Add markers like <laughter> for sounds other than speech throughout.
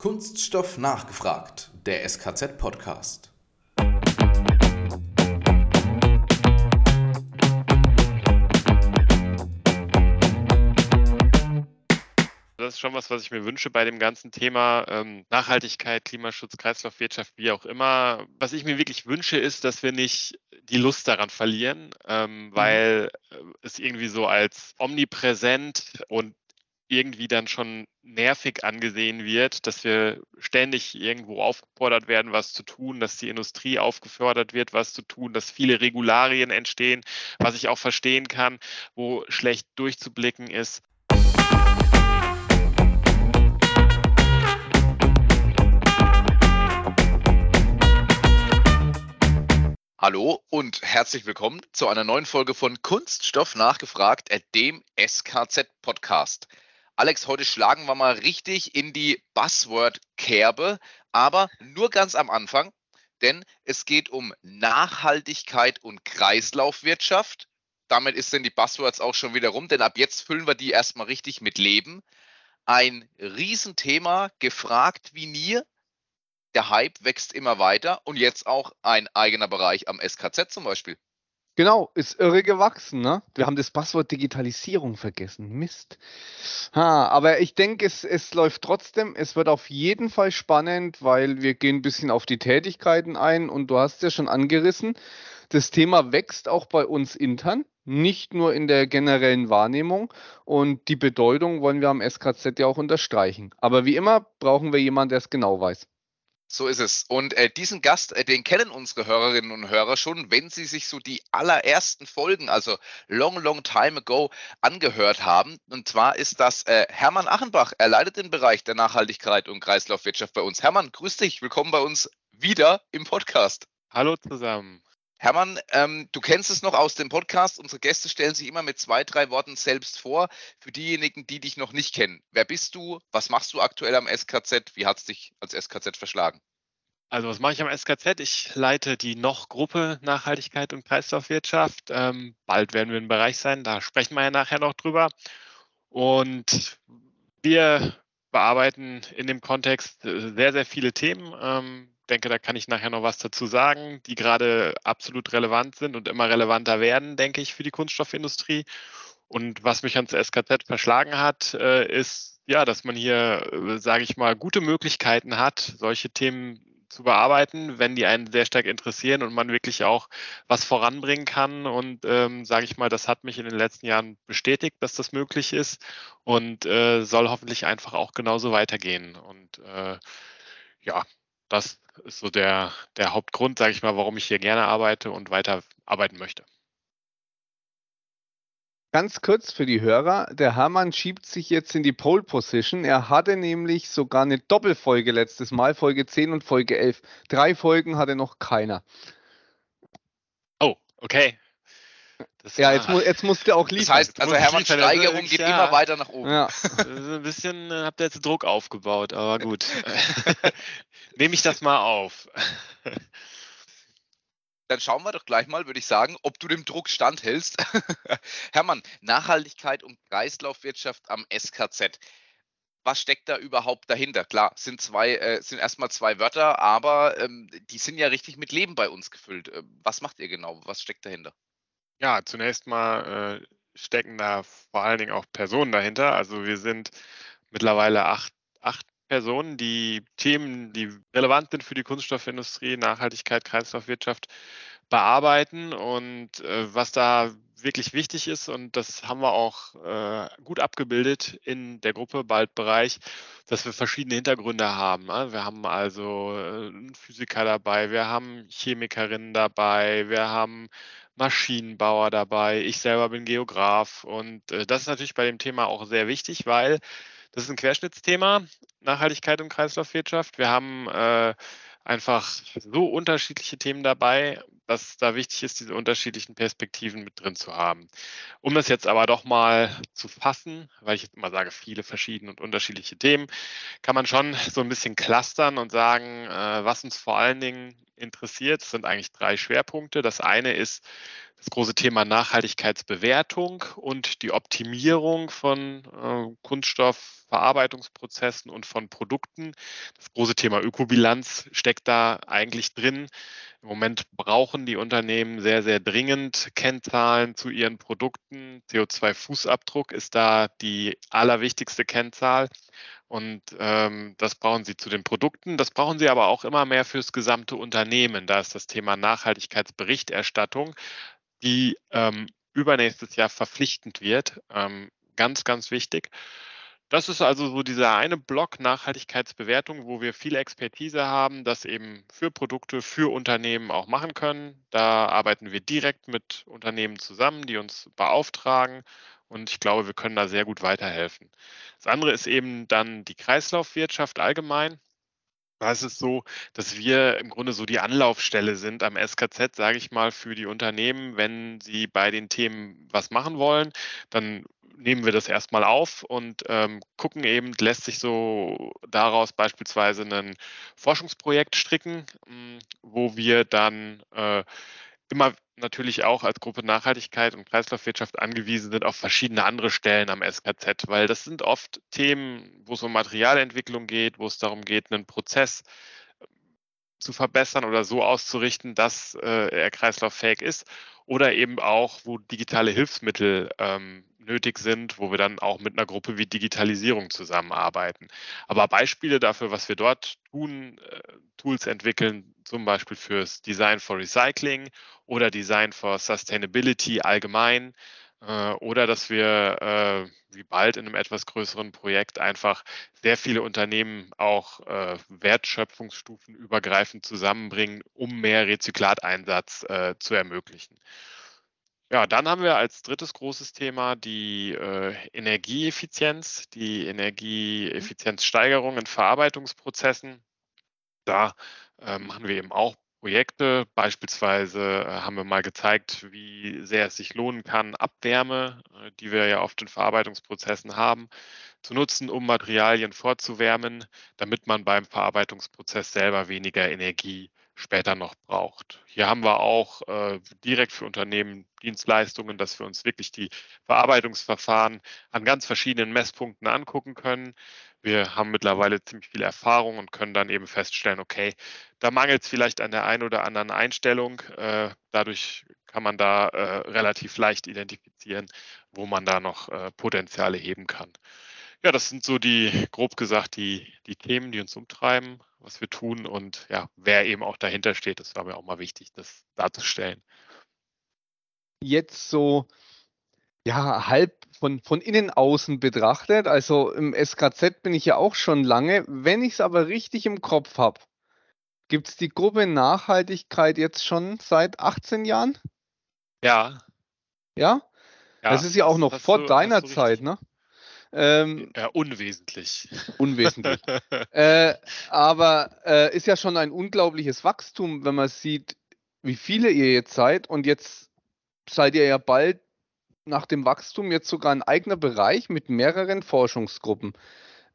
Kunststoff nachgefragt, der SKZ-Podcast. Das ist schon was, was ich mir wünsche bei dem ganzen Thema ähm, Nachhaltigkeit, Klimaschutz, Kreislaufwirtschaft, wie auch immer. Was ich mir wirklich wünsche, ist, dass wir nicht die Lust daran verlieren, ähm, mhm. weil äh, es irgendwie so als omnipräsent und irgendwie dann schon nervig angesehen wird, dass wir ständig irgendwo aufgefordert werden, was zu tun, dass die Industrie aufgefordert wird, was zu tun, dass viele Regularien entstehen, was ich auch verstehen kann, wo schlecht durchzublicken ist. Hallo und herzlich willkommen zu einer neuen Folge von Kunststoff nachgefragt, dem SKZ-Podcast. Alex, heute schlagen wir mal richtig in die Buzzword-Kerbe, aber nur ganz am Anfang, denn es geht um Nachhaltigkeit und Kreislaufwirtschaft. Damit ist denn die Buzzwords auch schon wieder rum, denn ab jetzt füllen wir die erstmal richtig mit Leben. Ein Riesenthema, gefragt wie nie. Der Hype wächst immer weiter und jetzt auch ein eigener Bereich am SKZ zum Beispiel. Genau, ist irre gewachsen, ne? Wir haben das Passwort Digitalisierung vergessen. Mist. Ha, aber ich denke, es, es läuft trotzdem. Es wird auf jeden Fall spannend, weil wir gehen ein bisschen auf die Tätigkeiten ein und du hast ja schon angerissen. Das Thema wächst auch bei uns intern, nicht nur in der generellen Wahrnehmung und die Bedeutung wollen wir am SKZ ja auch unterstreichen. Aber wie immer brauchen wir jemanden, der es genau weiß. So ist es. Und äh, diesen Gast, äh, den kennen unsere Hörerinnen und Hörer schon, wenn sie sich so die allerersten Folgen, also long, long time ago, angehört haben. Und zwar ist das äh, Hermann Achenbach. Er leitet den Bereich der Nachhaltigkeit und Kreislaufwirtschaft bei uns. Hermann, grüß dich. Willkommen bei uns wieder im Podcast. Hallo zusammen. Hermann, ähm, du kennst es noch aus dem Podcast. Unsere Gäste stellen sich immer mit zwei, drei Worten selbst vor. Für diejenigen, die dich noch nicht kennen. Wer bist du? Was machst du aktuell am SKZ? Wie hat es dich als SKZ verschlagen? Also was mache ich am SKZ? Ich leite die noch-Gruppe Nachhaltigkeit und Kreislaufwirtschaft. Ähm, bald werden wir im Bereich sein, da sprechen wir ja nachher noch drüber. Und wir bearbeiten in dem Kontext sehr, sehr viele Themen. Ähm, denke, da kann ich nachher noch was dazu sagen, die gerade absolut relevant sind und immer relevanter werden, denke ich, für die Kunststoffindustrie. Und was mich ans SKZ verschlagen hat, äh, ist, ja, dass man hier, äh, sage ich mal, gute Möglichkeiten hat, solche Themen zu bearbeiten, wenn die einen sehr stark interessieren und man wirklich auch was voranbringen kann. Und ähm, sage ich mal, das hat mich in den letzten Jahren bestätigt, dass das möglich ist und äh, soll hoffentlich einfach auch genauso weitergehen. Und äh, ja, das ist so der, der Hauptgrund, sage ich mal, warum ich hier gerne arbeite und weiter arbeiten möchte. Ganz kurz für die Hörer, der Hermann schiebt sich jetzt in die Pole Position. Er hatte nämlich sogar eine Doppelfolge letztes Mal, Folge 10 und Folge 11. Drei Folgen hatte noch keiner. Oh, okay. Das ja, jetzt, mu jetzt musst du auch liefern. Das heißt, also Hermanns Steigerung geht ja, immer weiter nach oben. Ja. ein bisschen äh, habt ihr jetzt Druck aufgebaut, aber gut. <laughs> Nehme ich das mal auf. Dann schauen wir doch gleich mal, würde ich sagen, ob du dem Druck standhältst. <laughs> Hermann, Nachhaltigkeit und Kreislaufwirtschaft am SKZ. Was steckt da überhaupt dahinter? Klar, sind zwei, äh, sind erstmal zwei Wörter, aber ähm, die sind ja richtig mit Leben bei uns gefüllt. Äh, was macht ihr genau? Was steckt dahinter? Ja, zunächst mal äh, stecken da vor allen Dingen auch Personen dahinter. Also wir sind mittlerweile acht, acht Personen, die Themen, die relevant sind für die Kunststoffindustrie, Nachhaltigkeit, Kreislaufwirtschaft bearbeiten. Und äh, was da wirklich wichtig ist, und das haben wir auch äh, gut abgebildet in der Gruppe Bald-Bereich, dass wir verschiedene Hintergründe haben. Ne? Wir haben also äh, einen Physiker dabei, wir haben Chemikerinnen dabei, wir haben Maschinenbauer dabei, ich selber bin Geograf. Und äh, das ist natürlich bei dem Thema auch sehr wichtig, weil das ist ein Querschnittsthema, Nachhaltigkeit und Kreislaufwirtschaft. Wir haben äh, einfach so unterschiedliche Themen dabei, dass da wichtig ist, diese unterschiedlichen Perspektiven mit drin zu haben. Um das jetzt aber doch mal zu fassen, weil ich jetzt immer sage, viele verschiedene und unterschiedliche Themen, kann man schon so ein bisschen clustern und sagen, äh, was uns vor allen Dingen interessiert, sind eigentlich drei Schwerpunkte. Das eine ist das große Thema Nachhaltigkeitsbewertung und die Optimierung von äh, Kunststoffverarbeitungsprozessen und von Produkten. Das große Thema Ökobilanz steckt da eigentlich drin. Im Moment brauchen die Unternehmen sehr, sehr dringend Kennzahlen zu ihren Produkten. CO2-Fußabdruck ist da die allerwichtigste Kennzahl. Und ähm, das brauchen Sie zu den Produkten. Das brauchen Sie aber auch immer mehr fürs gesamte Unternehmen. Da ist das Thema Nachhaltigkeitsberichterstattung die ähm, übernächstes Jahr verpflichtend wird. Ähm, ganz, ganz wichtig. Das ist also so dieser eine Block Nachhaltigkeitsbewertung, wo wir viel Expertise haben, das eben für Produkte, für Unternehmen auch machen können. Da arbeiten wir direkt mit Unternehmen zusammen, die uns beauftragen. Und ich glaube, wir können da sehr gut weiterhelfen. Das andere ist eben dann die Kreislaufwirtschaft allgemein. Da ist es so, dass wir im Grunde so die Anlaufstelle sind am SKZ, sage ich mal, für die Unternehmen. Wenn sie bei den Themen was machen wollen, dann nehmen wir das erstmal auf und ähm, gucken eben, lässt sich so daraus beispielsweise ein Forschungsprojekt stricken, hm, wo wir dann äh, immer natürlich auch als Gruppe Nachhaltigkeit und Kreislaufwirtschaft angewiesen sind auf verschiedene andere Stellen am SKZ, weil das sind oft Themen, wo es um Materialentwicklung geht, wo es darum geht, einen Prozess äh, zu verbessern oder so auszurichten, dass äh, er kreislauffähig ist oder eben auch, wo digitale Hilfsmittel ähm, nötig sind, wo wir dann auch mit einer Gruppe wie Digitalisierung zusammenarbeiten. Aber Beispiele dafür, was wir dort tun, äh, Tools entwickeln, zum Beispiel fürs Design for Recycling oder Design for Sustainability allgemein äh, oder dass wir äh, wie bald in einem etwas größeren Projekt einfach sehr viele Unternehmen auch Wertschöpfungsstufen übergreifend zusammenbringen, um mehr Rezyklateinsatz zu ermöglichen. Ja, dann haben wir als drittes großes Thema die äh, Energieeffizienz, die mhm. Energieeffizienzsteigerung in Verarbeitungsprozessen. Da äh, machen wir eben auch Projekte. Beispielsweise äh, haben wir mal gezeigt, wie sehr es sich lohnen kann, Abwärme, äh, die wir ja oft in Verarbeitungsprozessen haben, zu nutzen, um Materialien vorzuwärmen, damit man beim Verarbeitungsprozess selber weniger Energie später noch braucht. Hier haben wir auch äh, direkt für Unternehmen Dienstleistungen, dass wir uns wirklich die Verarbeitungsverfahren an ganz verschiedenen Messpunkten angucken können. Wir haben mittlerweile ziemlich viel Erfahrung und können dann eben feststellen, okay, da mangelt es vielleicht an der einen oder anderen Einstellung. Äh, dadurch kann man da äh, relativ leicht identifizieren, wo man da noch äh, Potenziale heben kann. Ja, das sind so die, grob gesagt, die, die Themen, die uns umtreiben, was wir tun und ja, wer eben auch dahinter steht. Das war mir auch mal wichtig, das darzustellen. Jetzt so, ja, halb von, von innen außen betrachtet, also im SKZ bin ich ja auch schon lange. Wenn ich es aber richtig im Kopf habe, gibt es die Gruppe Nachhaltigkeit jetzt schon seit 18 Jahren? Ja. Ja? ja das ist ja auch noch vor deiner Zeit, ne? Ähm, ja, unwesentlich. Unwesentlich. <laughs> äh, aber äh, ist ja schon ein unglaubliches Wachstum, wenn man sieht, wie viele ihr jetzt seid. Und jetzt seid ihr ja bald nach dem Wachstum jetzt sogar ein eigener Bereich mit mehreren Forschungsgruppen.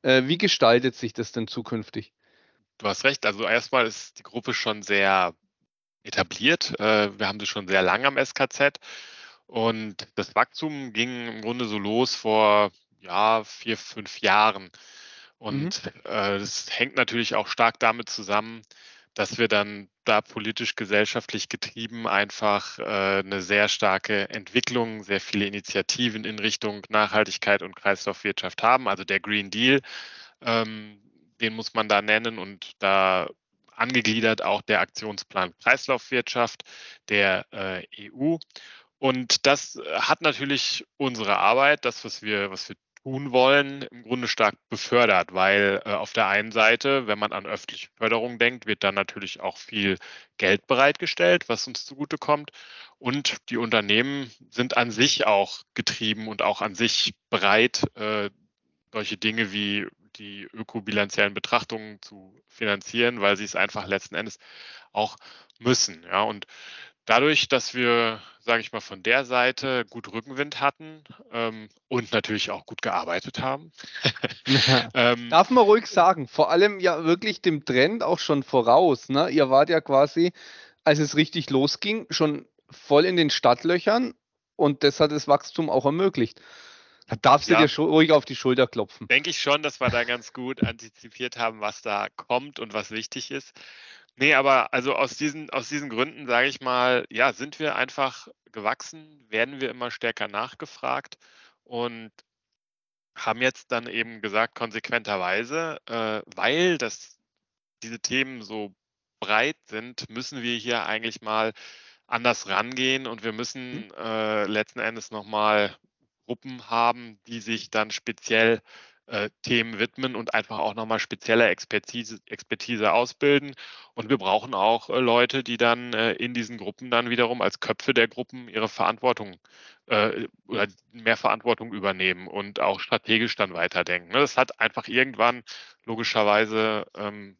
Äh, wie gestaltet sich das denn zukünftig? Du hast recht. Also erstmal ist die Gruppe schon sehr etabliert. Äh, wir haben sie schon sehr lange am SKZ. Und das Wachstum ging im Grunde so los vor ja, vier, fünf Jahren. Und mhm. äh, das hängt natürlich auch stark damit zusammen, dass wir dann da politisch, gesellschaftlich getrieben einfach äh, eine sehr starke Entwicklung, sehr viele Initiativen in Richtung Nachhaltigkeit und Kreislaufwirtschaft haben. Also der Green Deal, ähm, den muss man da nennen und da angegliedert auch der Aktionsplan Kreislaufwirtschaft der äh, EU. Und das hat natürlich unsere Arbeit, das, was wir, was wir tun wollen, im Grunde stark befördert, weil äh, auf der einen Seite, wenn man an öffentliche Förderung denkt, wird dann natürlich auch viel Geld bereitgestellt, was uns zugutekommt. Und die Unternehmen sind an sich auch getrieben und auch an sich bereit, äh, solche Dinge wie die ökobilanziellen Betrachtungen zu finanzieren, weil sie es einfach letzten Endes auch müssen. Ja, und dadurch, dass wir, sage ich mal, von der Seite gut Rückenwind hatten ähm, und natürlich auch gut gearbeitet haben. <laughs> <laughs> ähm, Darf man ruhig sagen, vor allem ja wirklich dem Trend auch schon voraus. Ne? Ihr wart ja quasi, als es richtig losging, schon voll in den Stadtlöchern und das hat das Wachstum auch ermöglicht. Da darfst du Ja. dir ruhig auf die Schulter klopfen. denke ich schon, dass wir da ganz gut antizipiert haben, was da kommt und was wichtig ist. Nee, aber also aus diesen, aus diesen Gründen, sage ich mal, ja, sind wir einfach gewachsen, werden wir immer stärker nachgefragt und haben jetzt dann eben gesagt, konsequenterweise, äh, weil das, diese Themen so breit sind, müssen wir hier eigentlich mal anders rangehen und wir müssen äh, letzten Endes nochmal Gruppen haben, die sich dann speziell äh, Themen widmen und einfach auch nochmal spezielle Expertise, Expertise ausbilden. Und wir brauchen auch äh, Leute, die dann äh, in diesen Gruppen dann wiederum als Köpfe der Gruppen ihre Verantwortung oder mehr Verantwortung übernehmen und auch strategisch dann weiterdenken. Ne? Das hat einfach irgendwann logischerweise ähm,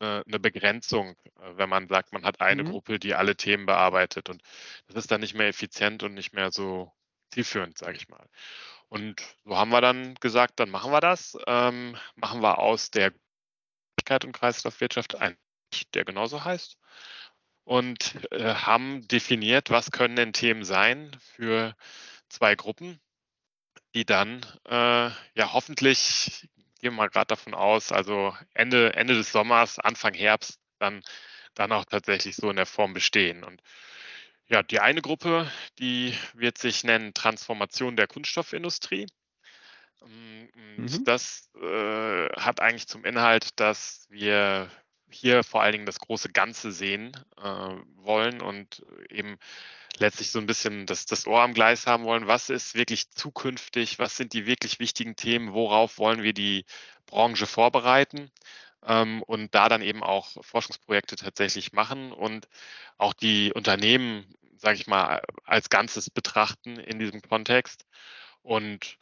äh, eine Begrenzung, wenn man sagt, man hat eine Mhm. Gruppe, die alle Themen bearbeitet. Und das ist dann nicht mehr effizient und nicht mehr so zielführend, sage ich mal. Und so haben wir dann gesagt, dann machen wir das. Ähm, machen wir aus der Nachhaltigkeit und Kreislaufwirtschaft einen, der genauso heißt. Und äh, haben definiert, was können denn Themen sein für zwei Gruppen, die dann äh, ja hoffentlich, gehen wir mal gerade davon aus, also Ende, Ende des Sommers, Anfang Herbst, dann, dann auch tatsächlich so in der Form bestehen. Und ja, die eine Gruppe, die wird sich nennen Transformation der Kunststoffindustrie. Ähm, Und Mhm. das äh, hat eigentlich zum Inhalt, dass wir hier vor allen Dingen das große Ganze sehen äh, wollen und eben letztlich so ein bisschen das, das Ohr am Gleis haben wollen. Was ist wirklich zukünftig? Was sind die wirklich wichtigen Themen? Worauf wollen wir die Branche vorbereiten? Ähm, und da dann eben auch Forschungsprojekte tatsächlich machen und auch die Unternehmen, sage ich mal, als Ganzes betrachten in diesem Kontext. Und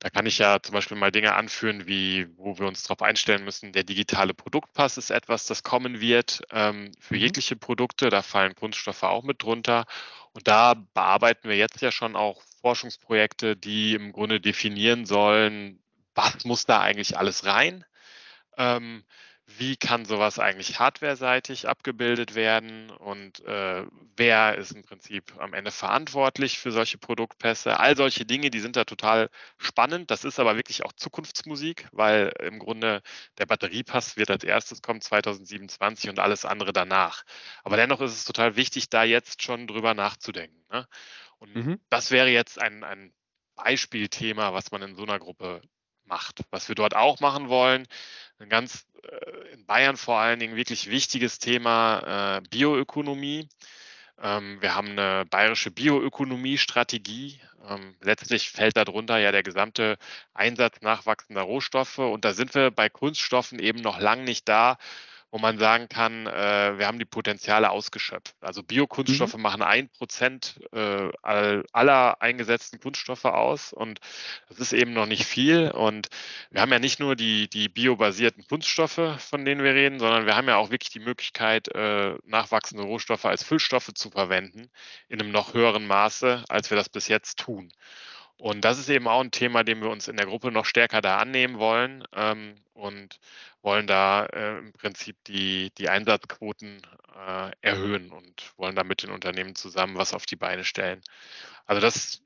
da kann ich ja zum Beispiel mal Dinge anführen, wie wo wir uns darauf einstellen müssen. Der digitale Produktpass ist etwas, das kommen wird ähm, für Mhm. jegliche Produkte. Da fallen Kunststoffe auch mit drunter. Und da bearbeiten wir jetzt ja schon auch Forschungsprojekte, die im Grunde definieren sollen, was muss da eigentlich alles rein? Ähm, wie kann sowas eigentlich hardware-seitig abgebildet werden und äh, wer ist im Prinzip am Ende verantwortlich für solche Produktpässe? All solche Dinge, die sind da total spannend. Das ist aber wirklich auch Zukunftsmusik, weil im Grunde der Batteriepass wird als erstes kommen 2027 und alles andere danach. Aber dennoch ist es total wichtig, da jetzt schon drüber nachzudenken. Ne? Und Mhm. das wäre jetzt ein, ein Beispielthema, was man in so einer Gruppe macht. Was wir dort auch machen wollen, ein ganz äh, in Bayern vor allen Dingen wirklich wichtiges Thema äh, Bioökonomie. Ähm, wir haben eine bayerische Bioökonomie-Strategie. Ähm, letztlich fällt darunter ja der gesamte Einsatz nachwachsender Rohstoffe. Und da sind wir bei Kunststoffen eben noch lang nicht da, wo man sagen kann, äh, wir haben die Potenziale ausgeschöpft. Also Biokunststoffe machen ein Prozent äh, all, aller eingesetzten Kunststoffe aus und das ist eben noch nicht viel. Und wir haben ja nicht nur die, die biobasierten Kunststoffe, von denen wir reden, sondern wir haben ja auch wirklich die Möglichkeit, äh, nachwachsende Rohstoffe als Füllstoffe zu verwenden in einem noch höheren Maße, als wir das bis jetzt tun. Und das ist eben auch ein Thema, dem wir uns in der Gruppe noch stärker da annehmen wollen ähm, und wollen da äh, im Prinzip die, die Einsatzquoten äh, erhöhen und wollen da mit den Unternehmen zusammen was auf die Beine stellen. Also das,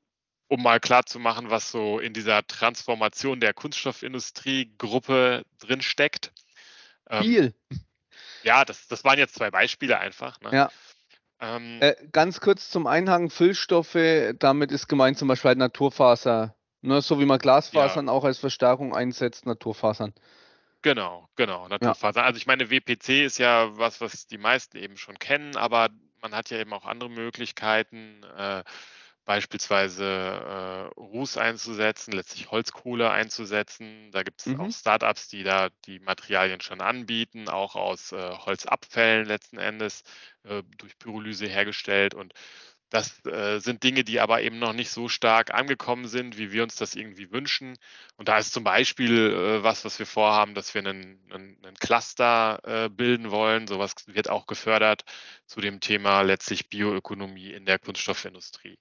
um mal klar zu machen, was so in dieser Transformation der Kunststoffindustrie-Gruppe drin steckt. Ähm, Viel. ja, das, das waren jetzt zwei Beispiele einfach. Ne? Ja. Ähm, Äh, ganz kurz zum Einhang Füllstoffe, damit ist gemeint zum Beispiel halt Naturfaser. Ne, so wie man Glasfasern auch als Verstärkung einsetzt, Naturfasern. Genau, genau, Naturfasern. Also ich meine, WPC ist ja was, was die meisten eben schon kennen, aber man hat ja eben auch andere Möglichkeiten, äh, beispielsweise äh, Ruß einzusetzen, letztlich Holzkohle einzusetzen. Da gibt es Mhm. auch Startups, die da die Materialien schon anbieten, auch aus äh, Holzabfällen letzten Endes äh, durch Pyrolyse hergestellt. Und das äh, sind Dinge, die aber eben noch nicht so stark angekommen sind, wie wir uns das irgendwie wünschen. Und da ist zum Beispiel äh, was, was wir vorhaben, dass wir einen, einen, einen Cluster äh, bilden wollen. Sowas wird auch gefördert zu dem Thema letztlich Bioökonomie in der Kunststoffindustrie.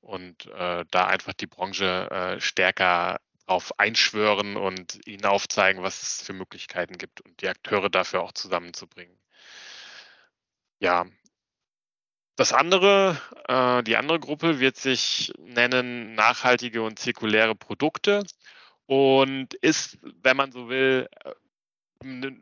Und äh, da einfach die Branche äh, stärker auf einschwören und ihnen aufzeigen, was es für Möglichkeiten gibt und die Akteure dafür auch zusammenzubringen. Ja, das andere, äh, die andere Gruppe wird sich nennen nachhaltige und zirkuläre Produkte und ist, wenn man so will, ein äh,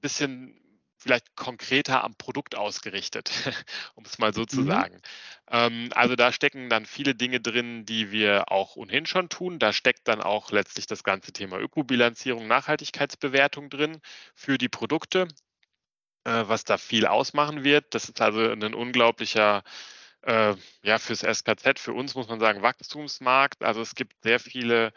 bisschen vielleicht konkreter am Produkt ausgerichtet, <laughs> um es mal so zu mhm. sagen. Ähm, also da stecken dann viele Dinge drin, die wir auch ohnehin schon tun. Da steckt dann auch letztlich das ganze Thema Ökobilanzierung, Nachhaltigkeitsbewertung drin für die Produkte, äh, was da viel ausmachen wird. Das ist also ein unglaublicher äh, ja, fürs SKZ, für uns muss man sagen, Wachstumsmarkt. Also es gibt sehr viele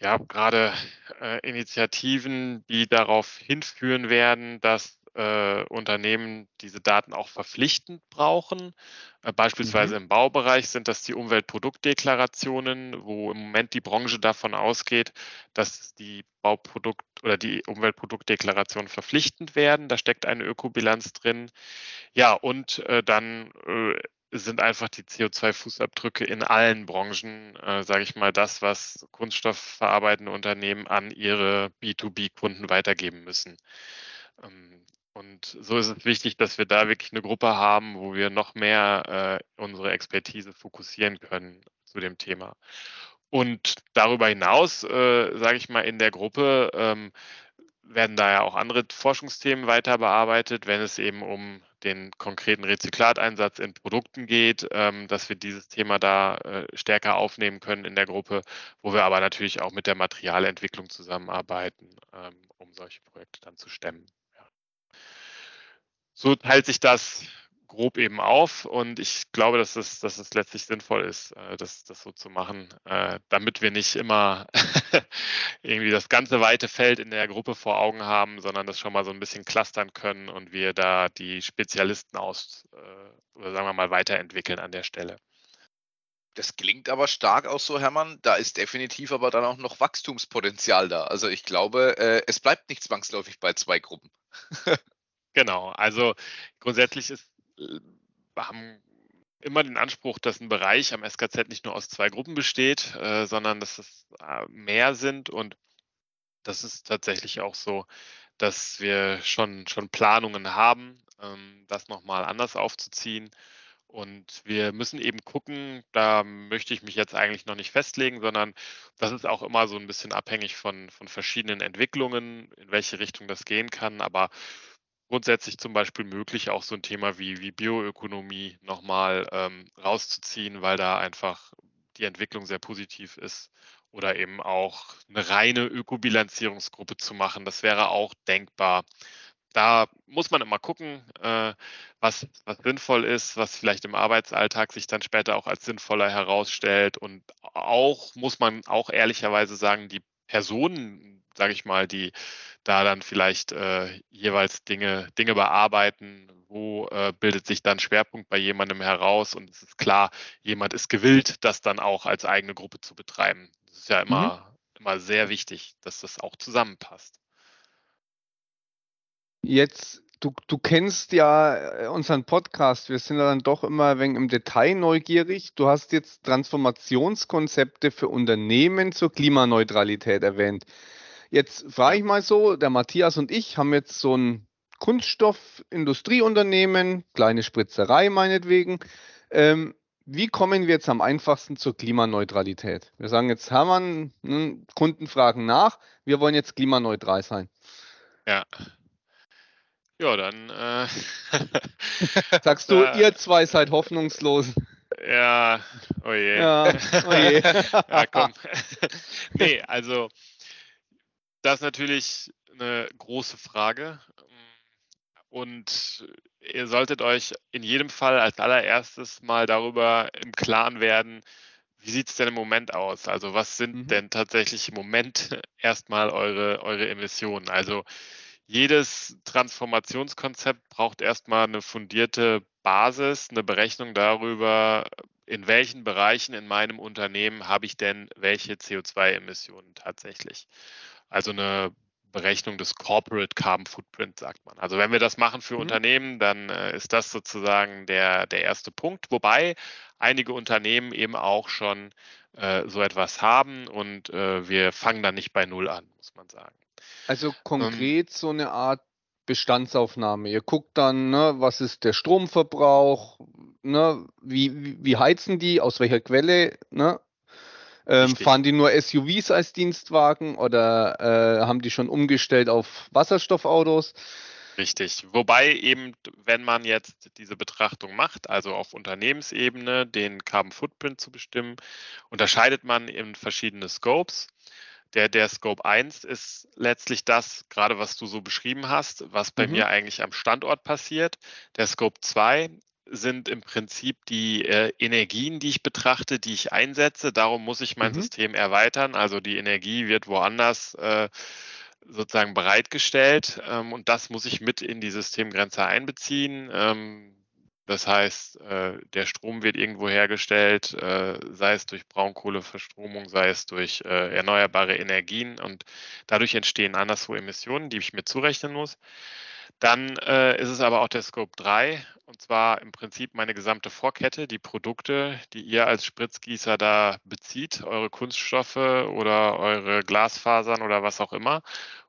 ja, gerade äh, Initiativen, die darauf hinführen werden, dass äh, Unternehmen diese Daten auch verpflichtend brauchen. Äh, beispielsweise mhm. im Baubereich sind das die Umweltproduktdeklarationen, wo im Moment die Branche davon ausgeht, dass die Bauprodukt- oder die Umweltproduktdeklarationen verpflichtend werden. Da steckt eine Ökobilanz drin. Ja, und äh, dann äh, sind einfach die CO2-Fußabdrücke in allen Branchen, äh, sage ich mal, das, was kunststoffverarbeitende Unternehmen an ihre B2B-Kunden weitergeben müssen. Ähm, und so ist es wichtig, dass wir da wirklich eine Gruppe haben, wo wir noch mehr äh, unsere Expertise fokussieren können zu dem Thema. Und darüber hinaus, äh, sage ich mal, in der Gruppe ähm, werden da ja auch andere Forschungsthemen weiter bearbeitet, wenn es eben um den konkreten Rezyklateinsatz in Produkten geht, ähm, dass wir dieses Thema da äh, stärker aufnehmen können in der Gruppe, wo wir aber natürlich auch mit der Materialentwicklung zusammenarbeiten, ähm, um solche Projekte dann zu stemmen. So teilt sich das grob eben auf und ich glaube, dass es, dass es letztlich sinnvoll ist, äh, das, das so zu machen, äh, damit wir nicht immer <laughs> irgendwie das ganze weite Feld in der Gruppe vor Augen haben, sondern das schon mal so ein bisschen clustern können und wir da die Spezialisten aus äh, oder sagen wir mal weiterentwickeln an der Stelle. Das klingt aber stark auch so, Hermann. Da ist definitiv aber dann auch noch Wachstumspotenzial da. Also ich glaube, es bleibt nicht zwangsläufig bei zwei Gruppen. <laughs> genau. Also grundsätzlich ist äh, haben immer den Anspruch, dass ein Bereich am SKZ nicht nur aus zwei Gruppen besteht, äh, sondern dass es äh, mehr sind. Und das ist tatsächlich auch so, dass wir schon, schon Planungen haben, ähm, das nochmal anders aufzuziehen. Und wir müssen eben gucken, da möchte ich mich jetzt eigentlich noch nicht festlegen, sondern das ist auch immer so ein bisschen abhängig von, von verschiedenen Entwicklungen, in welche Richtung das gehen kann. Aber grundsätzlich zum Beispiel möglich, auch so ein Thema wie, wie Bioökonomie nochmal ähm, rauszuziehen, weil da einfach die Entwicklung sehr positiv ist. Oder eben auch eine reine Ökobilanzierungsgruppe zu machen. Das wäre auch denkbar. Da muss man immer gucken, äh, was, was sinnvoll ist, was vielleicht im Arbeitsalltag sich dann später auch als sinnvoller herausstellt. Und auch muss man auch ehrlicherweise sagen, die Personen, sage ich mal, die da dann vielleicht äh, jeweils Dinge, Dinge bearbeiten, wo äh, bildet sich dann Schwerpunkt bei jemandem heraus und es ist klar, jemand ist gewillt, das dann auch als eigene Gruppe zu betreiben. Das ist ja immer, mhm. immer sehr wichtig, dass das auch zusammenpasst. Jetzt, du, du kennst ja äh, unseren Podcast, wir sind ja dann doch immer ein wenig im Detail neugierig. Du hast jetzt Transformationskonzepte für Unternehmen zur Klimaneutralität erwähnt. Jetzt frage ich mal so, der Matthias und ich haben jetzt so ein Kunststoffindustrieunternehmen, kleine Spritzerei meinetwegen. Ähm, wie kommen wir jetzt am einfachsten zur Klimaneutralität? Wir sagen jetzt, Hermann, hm, Kunden fragen nach, wir wollen jetzt klimaneutral sein. Ja. Ja, dann äh, <laughs> sagst du, ihr zwei seid hoffnungslos. Ja, oh je. Ja, oh je. <laughs> ja komm. <laughs> nee, also das ist natürlich eine große Frage. Und ihr solltet euch in jedem Fall als allererstes mal darüber im Klaren werden, wie sieht es denn im Moment aus? Also was sind mhm. denn tatsächlich im Moment <laughs> erstmal eure, eure Emissionen? Also jedes Transformationskonzept braucht erstmal eine fundierte Basis, eine Berechnung darüber, in welchen Bereichen in meinem Unternehmen habe ich denn welche CO2-Emissionen tatsächlich. Also eine Berechnung des Corporate Carbon Footprint, sagt man. Also wenn wir das machen für mhm. Unternehmen, dann äh, ist das sozusagen der, der erste Punkt, wobei einige Unternehmen eben auch schon äh, so etwas haben und äh, wir fangen dann nicht bei Null an, muss man sagen. Also ähm, konkret ähm, so eine Art Bestandsaufnahme. Ihr guckt dann, ne, was ist der Stromverbrauch, ne, wie, wie heizen die, aus welcher Quelle, ne? Ähm, fahren die nur SUVs als Dienstwagen oder äh, haben die schon umgestellt auf Wasserstoffautos? Richtig. Wobei eben, wenn man jetzt diese Betrachtung macht, also auf Unternehmensebene den Carbon Footprint zu bestimmen, unterscheidet man in verschiedene Scopes. Der, der Scope 1 ist letztlich das, gerade was du so beschrieben hast, was bei mhm. mir eigentlich am Standort passiert. Der Scope 2 sind im Prinzip die äh, Energien, die ich betrachte, die ich einsetze. Darum muss ich mein mhm. System erweitern. Also die Energie wird woanders äh, sozusagen bereitgestellt ähm, und das muss ich mit in die Systemgrenze einbeziehen. Ähm, das heißt, äh, der Strom wird irgendwo hergestellt, äh, sei es durch Braunkohleverstromung, sei es durch äh, erneuerbare Energien und dadurch entstehen anderswo Emissionen, die ich mir zurechnen muss. Dann ist es aber auch der Scope 3 und zwar im Prinzip meine gesamte Vorkette, die Produkte, die ihr als Spritzgießer da bezieht, eure Kunststoffe oder eure Glasfasern oder was auch immer.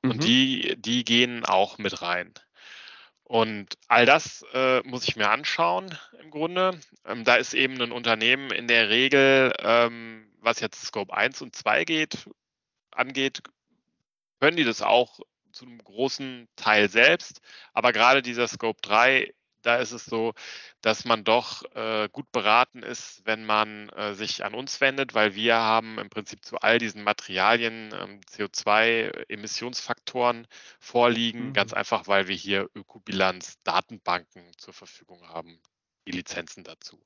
Und mhm. die, die gehen auch mit rein. Und all das äh, muss ich mir anschauen im Grunde. Ähm, da ist eben ein Unternehmen in der Regel, ähm, was jetzt Scope 1 und 2 geht, angeht, können die das auch zu einem großen Teil selbst. Aber gerade dieser Scope 3, da ist es so, dass man doch äh, gut beraten ist, wenn man äh, sich an uns wendet, weil wir haben im Prinzip zu all diesen Materialien ähm, CO2-Emissionsfaktoren vorliegen, mhm. ganz einfach, weil wir hier Ökobilanz-Datenbanken zur Verfügung haben, die Lizenzen dazu.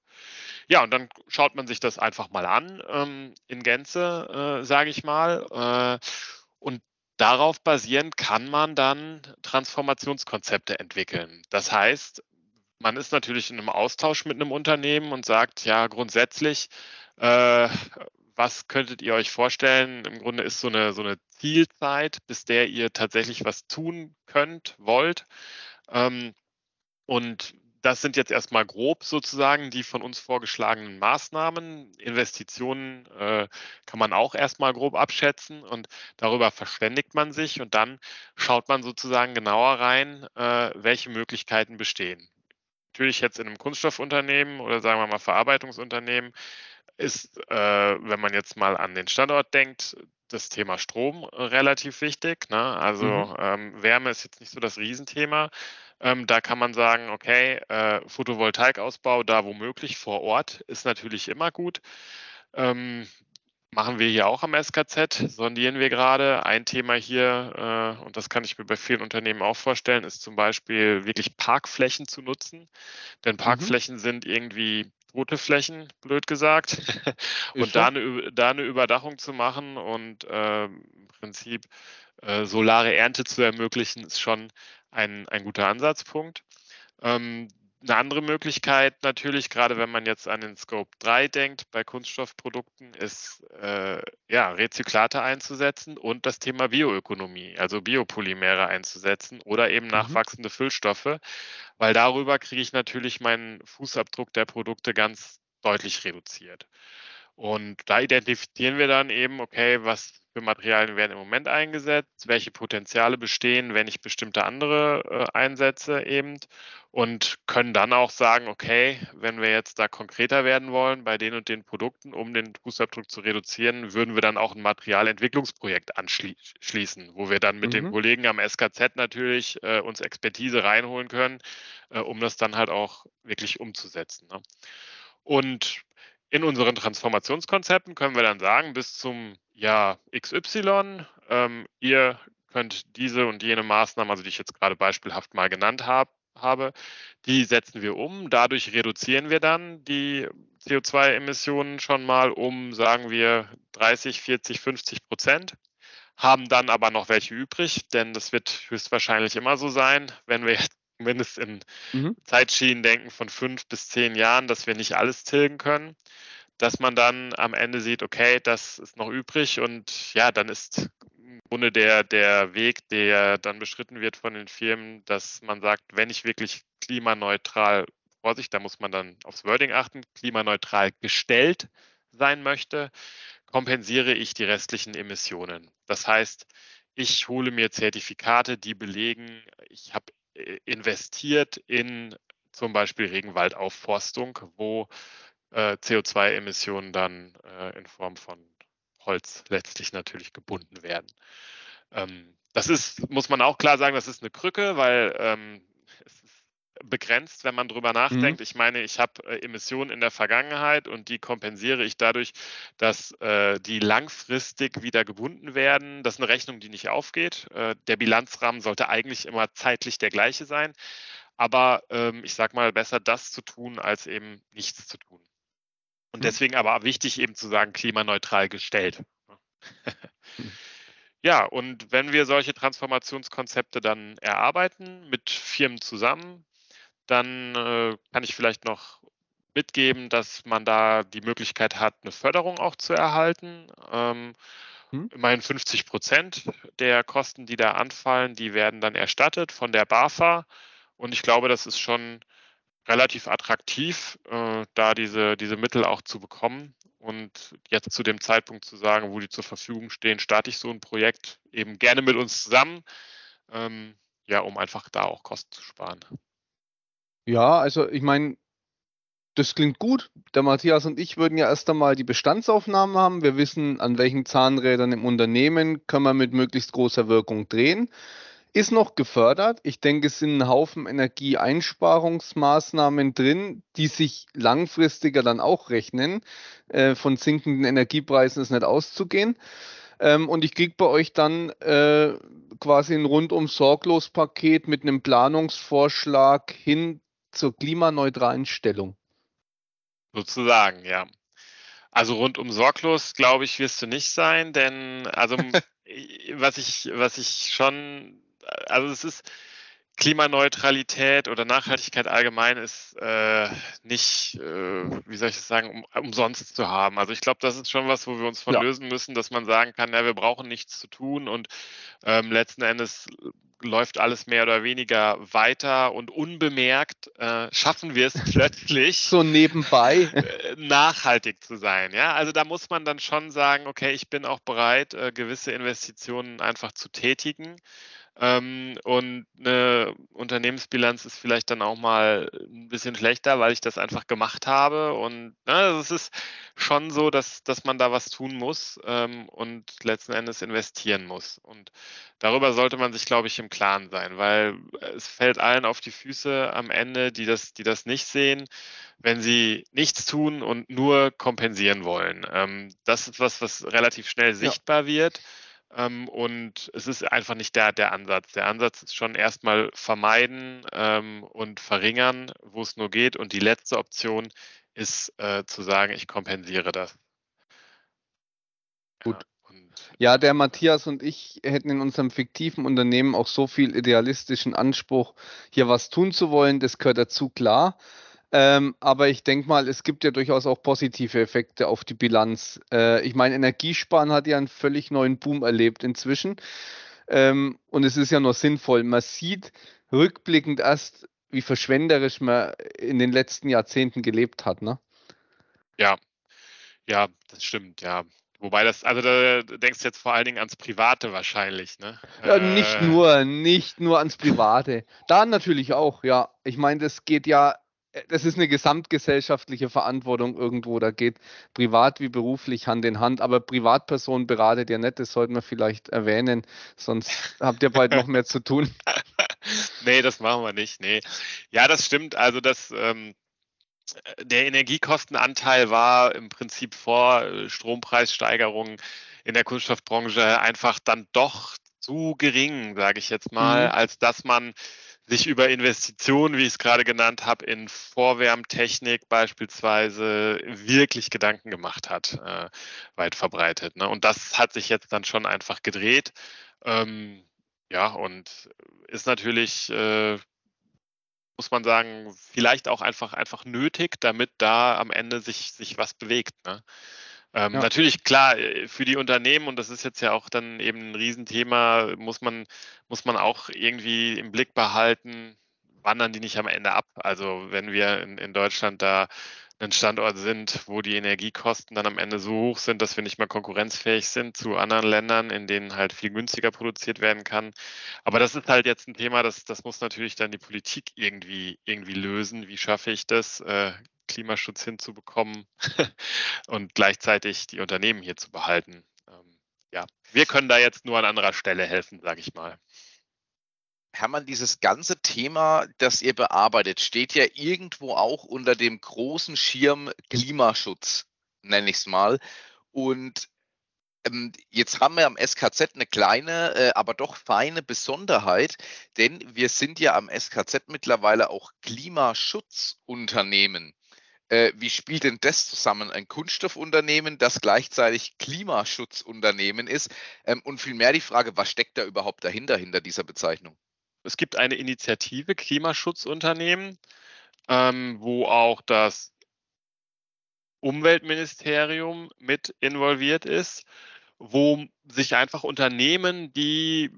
Ja, und dann schaut man sich das einfach mal an ähm, in Gänze, äh, sage ich mal. Äh, und Darauf basierend kann man dann Transformationskonzepte entwickeln. Das heißt, man ist natürlich in einem Austausch mit einem Unternehmen und sagt, ja, grundsätzlich, äh, was könntet ihr euch vorstellen? Im Grunde ist so eine, so eine Zielzeit, bis der ihr tatsächlich was tun könnt, wollt. Ähm, und das sind jetzt erstmal grob sozusagen die von uns vorgeschlagenen Maßnahmen. Investitionen äh, kann man auch erstmal grob abschätzen und darüber verständigt man sich und dann schaut man sozusagen genauer rein, äh, welche Möglichkeiten bestehen. Natürlich jetzt in einem Kunststoffunternehmen oder sagen wir mal Verarbeitungsunternehmen ist, äh, wenn man jetzt mal an den Standort denkt, das Thema Strom relativ wichtig. Ne? Also mhm. ähm, Wärme ist jetzt nicht so das Riesenthema. Ähm, da kann man sagen, okay, äh, Photovoltaikausbau da womöglich vor Ort ist natürlich immer gut. Ähm, machen wir hier auch am SKZ, sondieren wir gerade. Ein Thema hier, äh, und das kann ich mir bei vielen Unternehmen auch vorstellen, ist zum Beispiel wirklich Parkflächen zu nutzen. Denn mhm. Parkflächen mhm. sind irgendwie tote Flächen, blöd gesagt. <laughs> und da eine, da eine, Überdachung zu machen und äh, im Prinzip äh, solare Ernte zu ermöglichen, ist schon ein, ein guter Ansatzpunkt. Ähm, eine andere Möglichkeit natürlich, gerade wenn man jetzt an den Scope 3 denkt, bei Kunststoffprodukten, ist äh, ja, Rezyklate einzusetzen und das Thema Bioökonomie, also Biopolymere einzusetzen oder eben mhm. nachwachsende mhm. Füllstoffe, weil darüber kriege ich natürlich meinen Fußabdruck der Produkte ganz deutlich reduziert. Und da identifizieren wir dann eben, okay, was für Materialien werden im Moment eingesetzt, welche Potenziale bestehen, wenn ich bestimmte andere äh, einsetze eben und können dann auch sagen, okay, wenn wir jetzt da konkreter werden wollen bei den und den Produkten, um den Fußabdruck zu reduzieren, würden wir dann auch ein Materialentwicklungsprojekt anschließen, wo wir dann mit mhm. den Kollegen am SKZ natürlich äh, uns Expertise reinholen können, äh, um das dann halt auch wirklich umzusetzen. Ne? Und in unseren Transformationskonzepten können wir dann sagen, bis zum Jahr XY, ähm, ihr könnt diese und jene Maßnahmen, also die ich jetzt gerade beispielhaft mal genannt hab, habe, die setzen wir um. Dadurch reduzieren wir dann die CO2-Emissionen schon mal um, sagen wir, 30, 40, 50 Prozent haben dann aber noch welche übrig, denn das wird höchstwahrscheinlich immer so sein, wenn wir jetzt zumindest in mhm. Zeitschienen denken von fünf bis zehn Jahren, dass wir nicht alles tilgen können, dass man dann am Ende sieht, okay, das ist noch übrig und ja, dann ist im Grunde der, der Weg, der dann beschritten wird von den Firmen, dass man sagt, wenn ich wirklich klimaneutral, Vorsicht, da muss man dann aufs Wording achten, klimaneutral gestellt sein möchte, kompensiere ich die restlichen Emissionen. Das heißt, ich hole mir Zertifikate, die belegen, ich habe investiert in zum Beispiel Regenwaldaufforstung, wo äh, CO2-Emissionen dann äh, in Form von Holz letztlich natürlich gebunden werden. Ähm, das ist, muss man auch klar sagen, das ist eine Krücke, weil ähm, es ist begrenzt, wenn man drüber nachdenkt. Mhm. Ich meine, ich habe äh, Emissionen in der Vergangenheit und die kompensiere ich dadurch, dass äh, die langfristig wieder gebunden werden. Das ist eine Rechnung, die nicht aufgeht. Äh, der Bilanzrahmen sollte eigentlich immer zeitlich der gleiche sein. Aber ähm, ich sage mal, besser das zu tun, als eben nichts zu tun. Und mhm. deswegen aber wichtig eben zu sagen, klimaneutral gestellt. Hm. <laughs> Ja, und wenn wir solche Transformationskonzepte dann erarbeiten mit Firmen zusammen, dann äh, kann ich vielleicht noch mitgeben, dass man da die Möglichkeit hat, eine Förderung auch zu erhalten. Ähm, hm. Immerhin 50 Prozent der Kosten, die da anfallen, die werden dann erstattet von der BAFA. Und ich glaube, das ist schon relativ attraktiv, äh, da diese, diese Mittel auch zu bekommen. Und jetzt zu dem Zeitpunkt zu sagen, wo die zur Verfügung stehen, starte ich so ein Projekt eben gerne mit uns zusammen, ähm, ja, um einfach da auch Kosten zu sparen. Ja, also ich meine, das klingt gut. Der Matthias und ich würden ja erst einmal die Bestandsaufnahmen haben. Wir wissen, an welchen Zahnrädern im Unternehmen können wir mit möglichst großer Wirkung drehen ist noch gefördert. Ich denke, es sind ein Haufen Energieeinsparungsmaßnahmen drin, die sich langfristiger dann auch rechnen. Äh, von sinkenden Energiepreisen ist nicht auszugehen. Ähm, und ich kriege bei euch dann äh, quasi ein rundum sorglos Paket mit einem Planungsvorschlag hin zur klimaneutralen Stellung. Sozusagen, ja. Also rundum sorglos, glaube ich, wirst du nicht sein, denn also <laughs> was ich, was ich schon also es ist Klimaneutralität oder Nachhaltigkeit allgemein ist äh, nicht, äh, wie soll ich das sagen, um, umsonst zu haben. Also ich glaube, das ist schon was, wo wir uns von ja. lösen müssen, dass man sagen kann, ja, wir brauchen nichts zu tun und ähm, letzten Endes läuft alles mehr oder weniger weiter und unbemerkt äh, schaffen wir es <laughs> plötzlich so nebenbei äh, nachhaltig zu sein. Ja, also da muss man dann schon sagen, okay, ich bin auch bereit, äh, gewisse Investitionen einfach zu tätigen. Ähm, und eine Unternehmensbilanz ist vielleicht dann auch mal ein bisschen schlechter, weil ich das einfach gemacht habe. Und ne, also es ist schon so, dass, dass man da was tun muss ähm, und letzten Endes investieren muss. Und darüber sollte man sich, glaube ich, im Klaren sein, weil es fällt allen auf die Füße am Ende, die das, die das nicht sehen, wenn sie nichts tun und nur kompensieren wollen. Ähm, das ist was, was relativ schnell sichtbar ja. wird. Ähm, und es ist einfach nicht der, der Ansatz. Der Ansatz ist schon erstmal vermeiden ähm, und verringern, wo es nur geht. Und die letzte Option ist äh, zu sagen, ich kompensiere das. Gut. Ja, der Matthias und ich hätten in unserem fiktiven Unternehmen auch so viel idealistischen Anspruch, hier was tun zu wollen. Das gehört dazu klar. Ähm, aber ich denke mal, es gibt ja durchaus auch positive Effekte auf die Bilanz. Äh, ich meine, Energiesparen hat ja einen völlig neuen Boom erlebt inzwischen. Ähm, und es ist ja nur sinnvoll. Man sieht rückblickend erst, wie verschwenderisch man in den letzten Jahrzehnten gelebt hat. Ne? Ja, ja, das stimmt, ja. Wobei das, also da denkst du jetzt vor allen Dingen ans Private wahrscheinlich, ne? Ja, nicht äh, nur, nicht nur ans Private. Da natürlich auch, ja. Ich meine, das geht ja das ist eine gesamtgesellschaftliche Verantwortung irgendwo. Da geht privat wie beruflich Hand in Hand. Aber Privatpersonen beratet ihr nicht, das sollten wir vielleicht erwähnen, sonst habt ihr bald noch mehr zu tun. <laughs> <laughs> nee, das machen wir nicht. Nee. Ja, das stimmt. Also das. Ähm der Energiekostenanteil war im Prinzip vor äh, Strompreissteigerungen in der Kunststoffbranche einfach dann doch zu gering, sage ich jetzt mal, mhm. als dass man sich über Investitionen, wie ich es gerade genannt habe, in Vorwärmtechnik beispielsweise wirklich Gedanken gemacht hat, äh, weit verbreitet. Ne? Und das hat sich jetzt dann schon einfach gedreht. Ähm, ja, und ist natürlich, äh, muss man sagen, vielleicht auch einfach, einfach nötig, damit da am Ende sich, sich was bewegt. Ne? Ähm, ja. Natürlich, klar, äh, für die Unternehmen, und das ist jetzt ja auch dann eben ein Riesenthema, muss man, muss man auch irgendwie im Blick behalten, wandern die nicht am Ende ab. Also wenn wir in, in Deutschland da ein Standort sind, wo die Energiekosten dann am Ende so hoch sind, dass wir nicht mehr konkurrenzfähig sind zu anderen Ländern, in denen halt viel günstiger produziert werden kann. Aber das ist halt jetzt ein Thema, das, das muss natürlich dann die Politik irgendwie, irgendwie lösen. Wie schaffe ich das, äh, Klimaschutz hinzubekommen <laughs> und gleichzeitig die Unternehmen hier zu behalten? Ähm, ja, wir können da jetzt nur an anderer Stelle helfen, sage ich mal. Hermann, dieses ganze Thema, das ihr bearbeitet, steht ja irgendwo auch unter dem großen Schirm Klimaschutz, nenne ich es mal. Und ähm, jetzt haben wir am SKZ eine kleine, äh, aber doch feine Besonderheit, denn wir sind ja am SKZ mittlerweile auch Klimaschutzunternehmen. Äh, wie spielt denn das zusammen? Ein Kunststoffunternehmen, das gleichzeitig Klimaschutzunternehmen ist? Ähm, und vielmehr die Frage, was steckt da überhaupt dahinter, hinter dieser Bezeichnung? Es gibt eine Initiative Klimaschutzunternehmen, ähm, wo auch das Umweltministerium mit involviert ist, wo sich einfach Unternehmen, die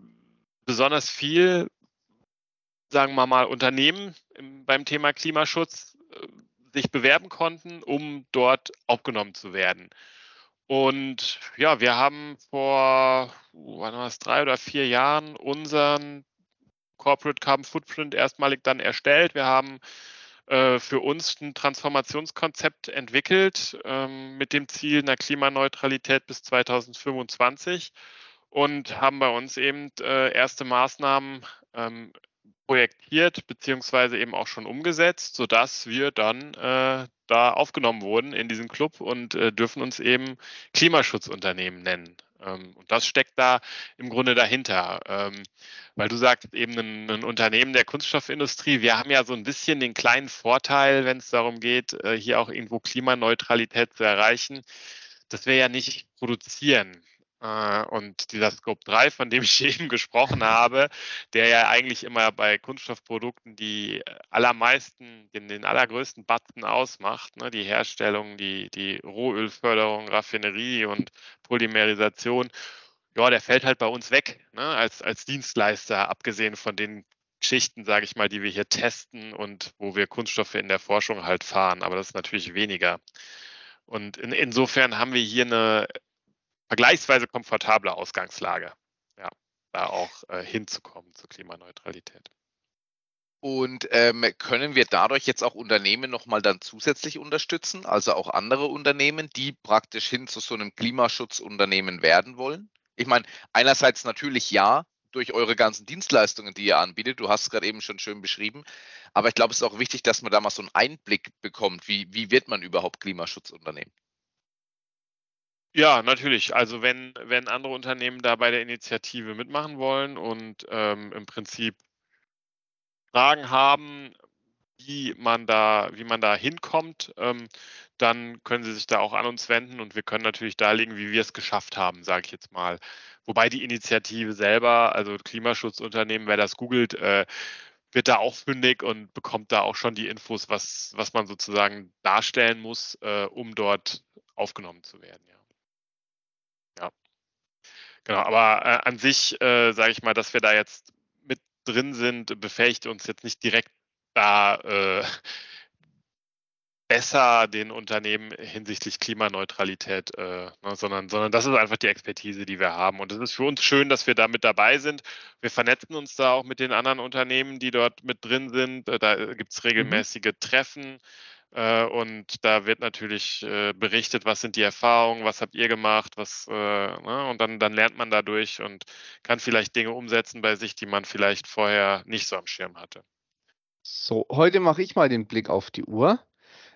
besonders viel, sagen wir mal, Unternehmen beim Thema Klimaschutz äh, sich bewerben konnten, um dort aufgenommen zu werden. Und ja, wir haben vor, wann war es, drei oder vier Jahren unseren Corporate Carbon Footprint erstmalig dann erstellt. Wir haben äh, für uns ein Transformationskonzept entwickelt ähm, mit dem Ziel einer Klimaneutralität bis 2025 und haben bei uns eben äh, erste Maßnahmen ähm, projektiert beziehungsweise eben auch schon umgesetzt, sodass wir dann äh, da aufgenommen wurden in diesen Club und äh, dürfen uns eben Klimaschutzunternehmen nennen. Ähm, und das steckt da im Grunde dahinter. Ähm, weil du sagst eben ein, ein, Unternehmen der Kunststoffindustrie, wir haben ja so ein bisschen den kleinen Vorteil, wenn es darum geht, äh, hier auch irgendwo Klimaneutralität zu erreichen, dass wir ja nicht produzieren. Äh, und dieser Scope 3, von dem <laughs> ich eben gesprochen habe, der ja eigentlich immer bei Kunststoffprodukten die allermeisten, den, den allergrößten Batzen ausmacht, ne, die Herstellung, die, die Rohölförderung, Raffinerie und Polymerisation, ja, der fällt halt bei uns weg, ne, als, als Dienstleister, abgesehen von den Schichten, sage ich mal, die wir hier testen und wo wir Kunststoffe in der Forschung halt fahren. Aber das ist natürlich weniger. Und in, insofern haben wir hier eine vergleichsweise komfortable Ausgangslage, ja, da auch äh, hinzukommen zur Klimaneutralität. Und ähm, können wir dadurch jetzt auch Unternehmen nochmal dann zusätzlich unterstützen, also auch andere Unternehmen, die praktisch hin zu so einem Klimaschutzunternehmen werden wollen? Ich meine, einerseits natürlich ja, durch eure ganzen Dienstleistungen, die ihr anbietet. Du hast es gerade eben schon schön beschrieben. Aber ich glaube, es ist auch wichtig, dass man da mal so einen Einblick bekommt. Wie, wie wird man überhaupt Klimaschutzunternehmen? Ja, natürlich. Also wenn, wenn andere Unternehmen da bei der Initiative mitmachen wollen und ähm, im Prinzip Fragen haben, wie man da, wie man da hinkommt, ähm, dann können Sie sich da auch an uns wenden und wir können natürlich darlegen, wie wir es geschafft haben, sage ich jetzt mal. Wobei die Initiative selber, also Klimaschutzunternehmen, wer das googelt, äh, wird da auch fündig und bekommt da auch schon die Infos, was, was man sozusagen darstellen muss, äh, um dort aufgenommen zu werden. Ja. Genau, aber äh, an sich, äh, sage ich mal, dass wir da jetzt mit drin sind, befähigt uns jetzt nicht direkt da äh, <laughs> besser den Unternehmen hinsichtlich Klimaneutralität, äh, ne, sondern, sondern das ist einfach die Expertise, die wir haben. Und es ist für uns schön, dass wir da mit dabei sind. Wir vernetzen uns da auch mit den anderen Unternehmen, die dort mit drin sind. Äh, da gibt es mhm. regelmäßige mhm. Treffen. Äh, und da wird natürlich äh, berichtet, was sind die Erfahrungen, was habt ihr gemacht, was, äh, ne? und dann, dann lernt man dadurch und kann vielleicht Dinge umsetzen bei sich, die man vielleicht vorher nicht so am Schirm hatte. So, heute mache ich mal den Blick auf die Uhr.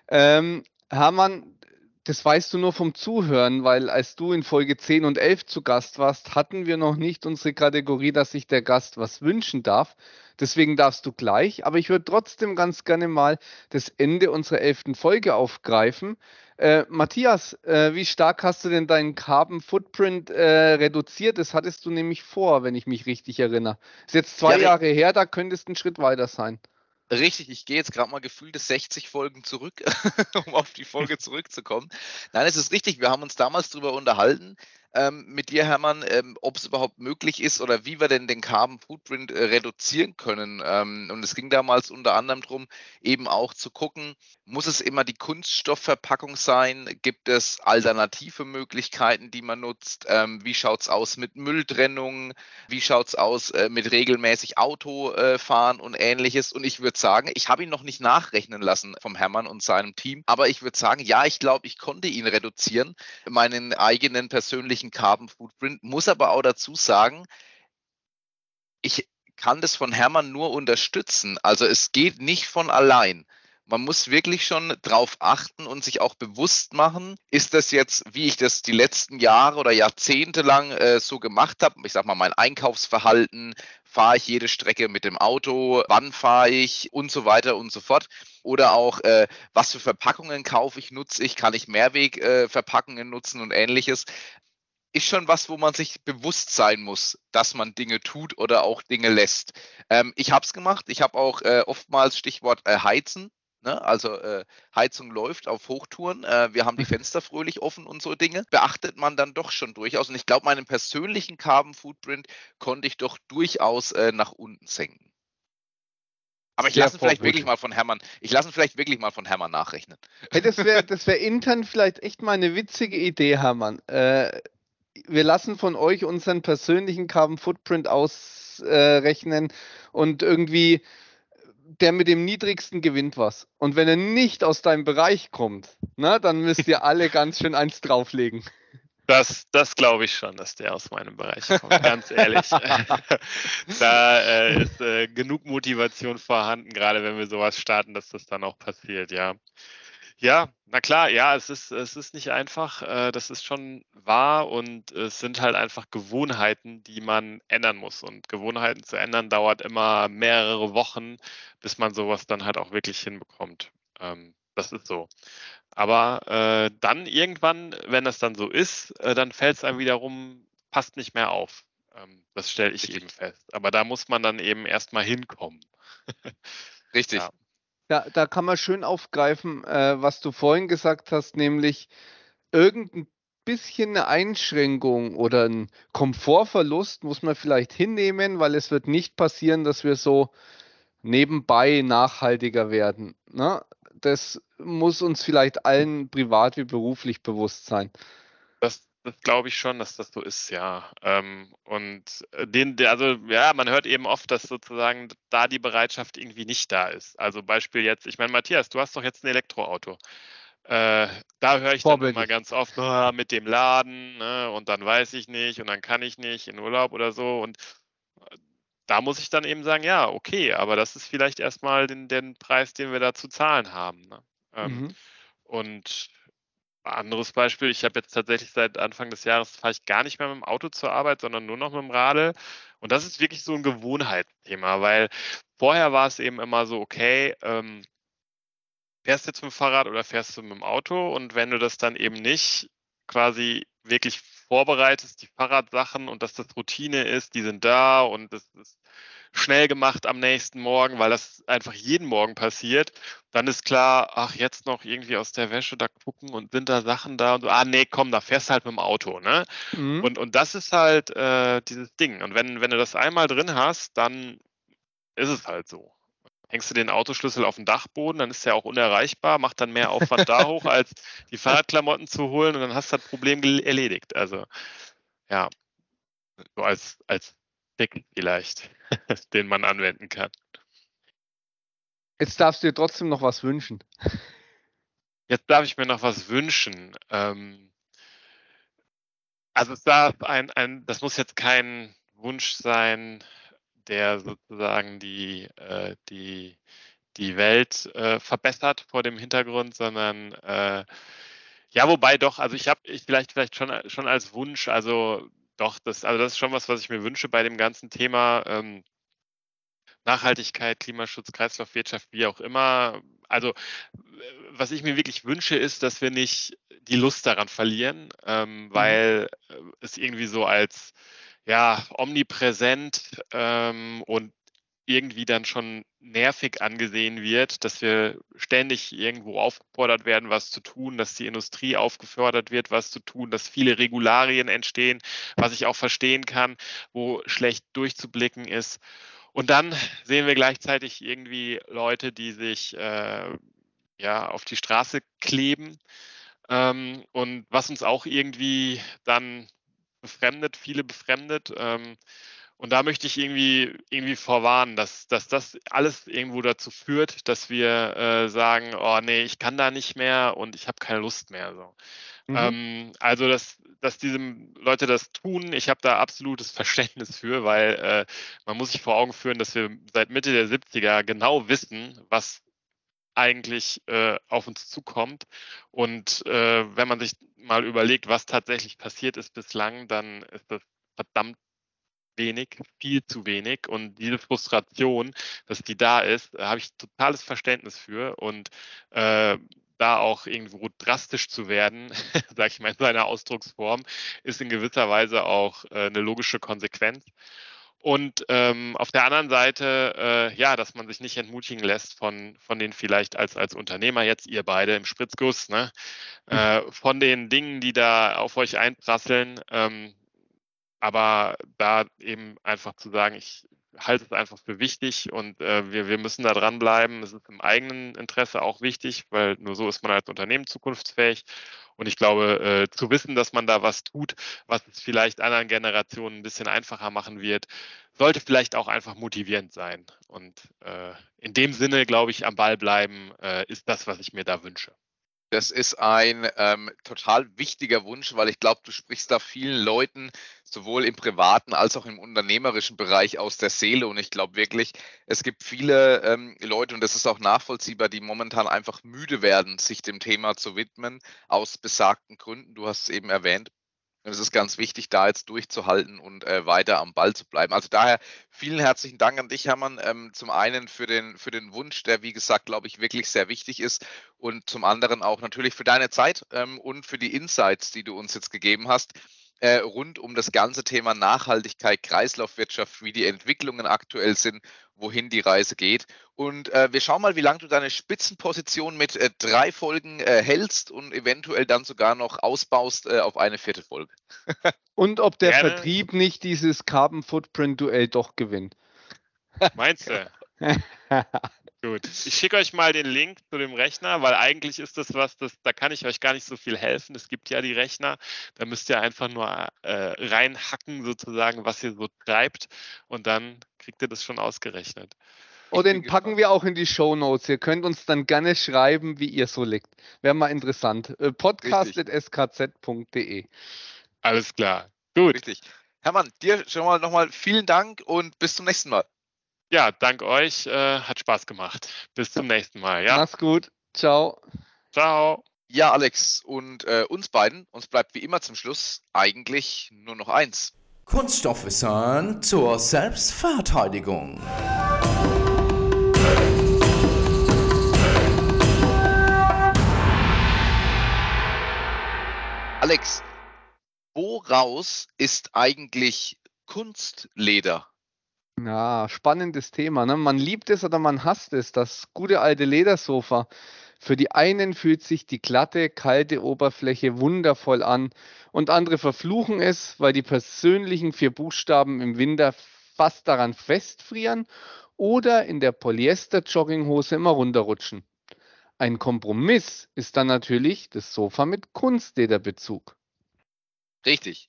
Ähm, Hermann, das weißt du nur vom Zuhören, weil als du in Folge 10 und 11 zu Gast warst, hatten wir noch nicht unsere Kategorie, dass sich der Gast was wünschen darf. Deswegen darfst du gleich, aber ich würde trotzdem ganz gerne mal das Ende unserer elften Folge aufgreifen. Äh, Matthias, äh, wie stark hast du denn deinen Carbon Footprint äh, reduziert? Das hattest du nämlich vor, wenn ich mich richtig erinnere. Ist jetzt zwei ja, Jahre her, da könntest du einen Schritt weiter sein. Richtig, ich gehe jetzt gerade mal gefühlte 60 Folgen zurück, <laughs> um auf die Folge zurückzukommen. Nein, es ist richtig, wir haben uns damals darüber unterhalten, ähm, mit dir, Hermann, ähm, ob es überhaupt möglich ist oder wie wir denn den Carbon Footprint äh, reduzieren können. Ähm, und es ging damals unter anderem darum, eben auch zu gucken, muss es immer die Kunststoffverpackung sein? Gibt es alternative Möglichkeiten, die man nutzt? Ähm, wie schaut es aus mit Mülltrennung? Wie schaut es aus äh, mit regelmäßig Autofahren äh, und ähnliches? Und ich würde sagen, ich habe ihn noch nicht nachrechnen lassen vom Hermann und seinem Team, aber ich würde sagen, ja, ich glaube, ich konnte ihn reduzieren, meinen eigenen persönlichen Carbon Footprint, muss aber auch dazu sagen, ich kann das von Hermann nur unterstützen. Also es geht nicht von allein man muss wirklich schon drauf achten und sich auch bewusst machen, ist das jetzt, wie ich das die letzten Jahre oder Jahrzehnte lang äh, so gemacht habe, ich sag mal mein Einkaufsverhalten, fahre ich jede Strecke mit dem Auto, wann fahre ich und so weiter und so fort. Oder auch, äh, was für Verpackungen kaufe ich, nutze ich, kann ich Mehrwegverpackungen äh, nutzen und ähnliches ist schon was, wo man sich bewusst sein muss, dass man Dinge tut oder auch Dinge lässt. Ähm, ich habe es gemacht. Ich habe auch äh, oftmals Stichwort äh, Heizen Ne? Also äh, Heizung läuft auf Hochtouren, äh, wir haben die Fenster fröhlich offen und so Dinge. Beachtet man dann doch schon durchaus. Und ich glaube, meinen persönlichen Carbon Footprint konnte ich doch durchaus äh, nach unten senken. Aber ich lasse vielleicht wirklich mal von Hermann, ich lasse vielleicht wirklich mal von Hermann nachrechnen. Hey, das wäre <laughs> das wär intern vielleicht echt mal eine witzige Idee, Hermann. Äh, wir lassen von euch unseren persönlichen Carbon Footprint ausrechnen und irgendwie der mit dem niedrigsten gewinnt was. Und wenn er nicht aus deinem Bereich kommt, na, dann müsst ihr alle ganz schön eins drauflegen. <laughs> Das, das glaube ich schon, dass der aus meinem Bereich kommt, ganz ehrlich. <laughs> da äh, ist äh, genug Motivation vorhanden, gerade wenn wir sowas starten, dass das dann auch passiert, ja. Ja, na klar, ja, es ist, es ist nicht einfach, äh, das ist schon wahr und es sind halt einfach Gewohnheiten, die man ändern muss. Und Gewohnheiten zu ändern dauert immer mehrere Wochen, bis man sowas dann halt auch wirklich hinbekommt. Ähm, das ist so. Aber äh, dann irgendwann, wenn das dann so ist, äh, dann fällt es einem wiederum, passt nicht mehr auf. Ähm, das stelle ich Richtig. eben fest. Aber da muss man dann eben erstmal hinkommen. <laughs> Richtig. Ja. Da, da kann man schön aufgreifen, äh, was du vorhin gesagt hast, nämlich irgendein bisschen eine Einschränkung oder ein Komfortverlust muss man vielleicht hinnehmen, weil es wird nicht passieren, dass wir so nebenbei nachhaltiger werden. Ne? Das muss uns vielleicht allen privat wie beruflich bewusst sein. Das, das glaube ich schon, dass das so ist, ja. Ähm, und äh, den, also ja, man hört eben oft, dass sozusagen da die Bereitschaft irgendwie nicht da ist. Also Beispiel jetzt, ich meine, Matthias, du hast doch jetzt ein Elektroauto. Äh, da höre ich dann immer ganz oft oh, mit dem Laden ne, und dann weiß ich nicht und dann kann ich nicht in Urlaub oder so. Und äh, da muss ich dann eben sagen, ja, okay, aber das ist vielleicht erstmal den, den Preis, den wir da zu zahlen haben. Ne? Ähm, mhm. Und anderes Beispiel, ich habe jetzt tatsächlich seit Anfang des Jahres fahre ich gar nicht mehr mit dem Auto zur Arbeit, sondern nur noch mit dem Radl. Und das ist wirklich so ein Gewohnheitsthema, weil vorher war es eben immer so, okay, ähm, fährst du jetzt mit dem Fahrrad oder fährst du mit dem Auto? Und wenn du das dann eben nicht quasi wirklich vorbereitest, die Fahrradsachen und dass das Routine ist, die sind da und das ist schnell gemacht am nächsten Morgen, weil das einfach jeden Morgen passiert. Dann ist klar, ach, jetzt noch irgendwie aus der Wäsche da gucken und sind da Sachen da und so, ah nee, komm, da fährst halt mit dem Auto, ne? Mhm. Und, und das ist halt äh, dieses Ding. Und wenn, wenn du das einmal drin hast, dann ist es halt so. Hängst du den Autoschlüssel auf den Dachboden, dann ist der auch unerreichbar, macht dann mehr Aufwand da hoch, als die Fahrradklamotten zu holen und dann hast du das Problem erledigt. Also ja, so als, als Trick vielleicht, <laughs> den man anwenden kann. Jetzt darfst du dir trotzdem noch was wünschen. Jetzt darf ich mir noch was wünschen. Ähm, also es darf ein, ein, das muss jetzt kein Wunsch sein, der sozusagen die, äh, die, die Welt äh, verbessert vor dem Hintergrund, sondern äh, ja, wobei doch, also ich habe ich vielleicht vielleicht schon, schon als Wunsch, also doch, das, also das ist schon was, was ich mir wünsche bei dem ganzen Thema ähm, Nachhaltigkeit, Klimaschutz, Kreislaufwirtschaft, wie auch immer. Also was ich mir wirklich wünsche, ist, dass wir nicht die Lust daran verlieren, ähm, mhm. weil äh, es irgendwie so als ja omnipräsent ähm, und irgendwie dann schon nervig angesehen wird, dass wir ständig irgendwo aufgefordert werden, was zu tun, dass die Industrie aufgefordert wird, was zu tun, dass viele Regularien entstehen, was ich auch verstehen kann, wo schlecht durchzublicken ist. Und dann sehen wir gleichzeitig irgendwie Leute, die sich äh, ja auf die Straße kleben. Ähm, und was uns auch irgendwie dann befremdet, viele befremdet. Ähm, und da möchte ich irgendwie, irgendwie vorwarnen, dass, dass das alles irgendwo dazu führt, dass wir äh, sagen, oh nee, ich kann da nicht mehr und ich habe keine Lust mehr. So. Mhm. Ähm, also, dass, dass diese Leute das tun, ich habe da absolutes Verständnis für, weil äh, man muss sich vor Augen führen, dass wir seit Mitte der 70er genau wissen, was eigentlich äh, auf uns zukommt. Und äh, wenn man sich mal überlegt, was tatsächlich passiert ist bislang, dann ist das verdammt wenig, viel zu wenig. Und diese Frustration, dass die da ist, habe ich totales Verständnis für. Und äh, da auch irgendwo drastisch zu werden, <laughs> sage ich mal in seiner Ausdrucksform, ist in gewisser Weise auch äh, eine logische Konsequenz. Und ähm, auf der anderen Seite, äh, ja, dass man sich nicht entmutigen lässt von, von den vielleicht als, als Unternehmer jetzt, ihr beide im Spritzguss, ne, mhm. äh, von den Dingen, die da auf euch einprasseln. Ähm, aber da eben einfach zu sagen, ich halte es einfach für wichtig und äh, wir, wir müssen da dranbleiben. Es ist im eigenen Interesse auch wichtig, weil nur so ist man als Unternehmen zukunftsfähig. Und ich glaube, äh, zu wissen, dass man da was tut, was es vielleicht anderen Generationen ein bisschen einfacher machen wird, sollte vielleicht auch einfach motivierend sein. Und äh, in dem Sinne, glaube ich, am Ball bleiben, äh, ist das, was ich mir da wünsche. Das ist ein ähm, total wichtiger Wunsch, weil ich glaube, du sprichst da vielen Leuten sowohl im privaten als auch im unternehmerischen Bereich aus der Seele. Und ich glaube wirklich, es gibt viele ähm, Leute, und das ist auch nachvollziehbar, die momentan einfach müde werden, sich dem Thema zu widmen, aus besagten Gründen. Du hast es eben erwähnt, es ist ganz wichtig, da jetzt durchzuhalten und äh, weiter am Ball zu bleiben. Also daher vielen herzlichen Dank an dich, Hermann. Ähm, zum einen für den, für den Wunsch, der wie gesagt, glaube ich, wirklich sehr wichtig ist. Und zum anderen auch natürlich für deine Zeit ähm, und für die Insights, die du uns jetzt gegeben hast äh, rund um das ganze Thema Nachhaltigkeit, Kreislaufwirtschaft, wie die Entwicklungen aktuell sind, wohin die Reise geht. Und äh, wir schauen mal, wie lange du deine Spitzenposition mit äh, drei Folgen äh, hältst und eventuell dann sogar noch ausbaust äh, auf eine vierte Folge. <laughs> und ob der Gerne. Vertrieb nicht dieses Carbon Footprint Duell doch gewinnt. Meinst du? <laughs> Gut. Ich schicke euch mal den Link zu dem Rechner, weil eigentlich ist das was, das, da kann ich euch gar nicht so viel helfen. Es gibt ja die Rechner, da müsst ihr einfach nur äh, reinhacken, sozusagen, was ihr so treibt und dann kriegt ihr das schon ausgerechnet. Oh, den packen wir auch in die Show Notes. Ihr könnt uns dann gerne schreiben, wie ihr so liegt. Wäre mal interessant. Äh, Podcast.skz.de. Alles klar. Gut. Richtig. Hermann, dir schon mal nochmal vielen Dank und bis zum nächsten Mal. Ja, dank euch. Äh, hat Spaß gemacht. Bis zum nächsten Mal. Ja? Mach's gut. Ciao. Ciao. Ja, Alex, und äh, uns beiden, uns bleibt wie immer zum Schluss eigentlich nur noch eins. Kunststoffwissen zur Selbstverteidigung. Alex, woraus ist eigentlich Kunstleder? Ja, spannendes Thema. Ne? Man liebt es oder man hasst es, das gute alte Ledersofa. Für die einen fühlt sich die glatte, kalte Oberfläche wundervoll an und andere verfluchen es, weil die persönlichen vier Buchstaben im Winter fast daran festfrieren oder in der Polyester-Jogginghose immer runterrutschen. Ein Kompromiss ist dann natürlich das Sofa mit Kunstlederbezug. Richtig.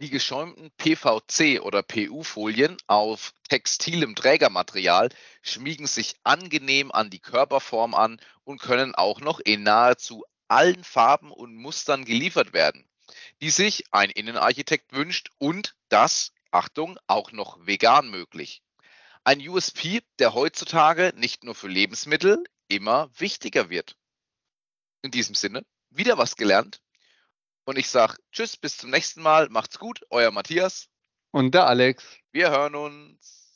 Die geschäumten PVC- oder PU-Folien auf textilem Trägermaterial schmiegen sich angenehm an die Körperform an und können auch noch in nahezu allen Farben und Mustern geliefert werden, die sich ein Innenarchitekt wünscht und das, Achtung, auch noch vegan möglich. Ein USP, der heutzutage nicht nur für Lebensmittel immer wichtiger wird. In diesem Sinne, wieder was gelernt. Und ich sage Tschüss, bis zum nächsten Mal. Macht's gut, euer Matthias. Und der Alex. Wir hören uns.